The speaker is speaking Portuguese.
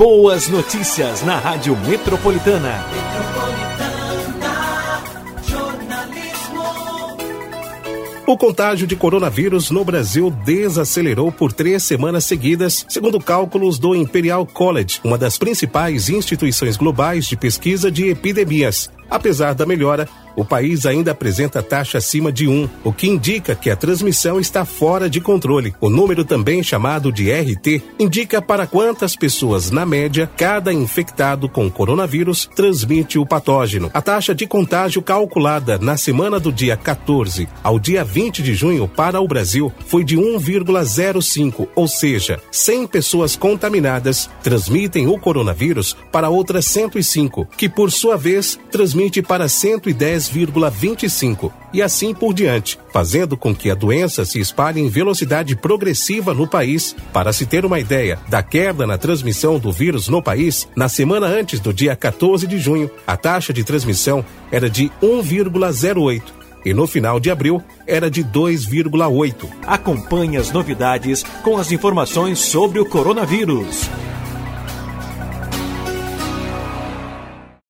Boas notícias na Rádio Metropolitana. O contágio de coronavírus no Brasil desacelerou por três semanas seguidas, segundo cálculos do Imperial College, uma das principais instituições globais de pesquisa de epidemias. Apesar da melhora, o país ainda apresenta taxa acima de 1, o que indica que a transmissão está fora de controle. O número, também chamado de RT, indica para quantas pessoas, na média, cada infectado com coronavírus transmite o patógeno. A taxa de contágio calculada na semana do dia 14 ao dia 20 de junho para o Brasil foi de 1,05, ou seja, 100 pessoas contaminadas transmitem o coronavírus para outras 105, que por sua vez transmite para 110 10,25 e assim por diante, fazendo com que a doença se espalhe em velocidade progressiva no país. Para se ter uma ideia da queda na transmissão do vírus no país, na semana antes do dia 14 de junho, a taxa de transmissão era de 1,08 e no final de abril era de 2,8. Acompanhe as novidades com as informações sobre o coronavírus.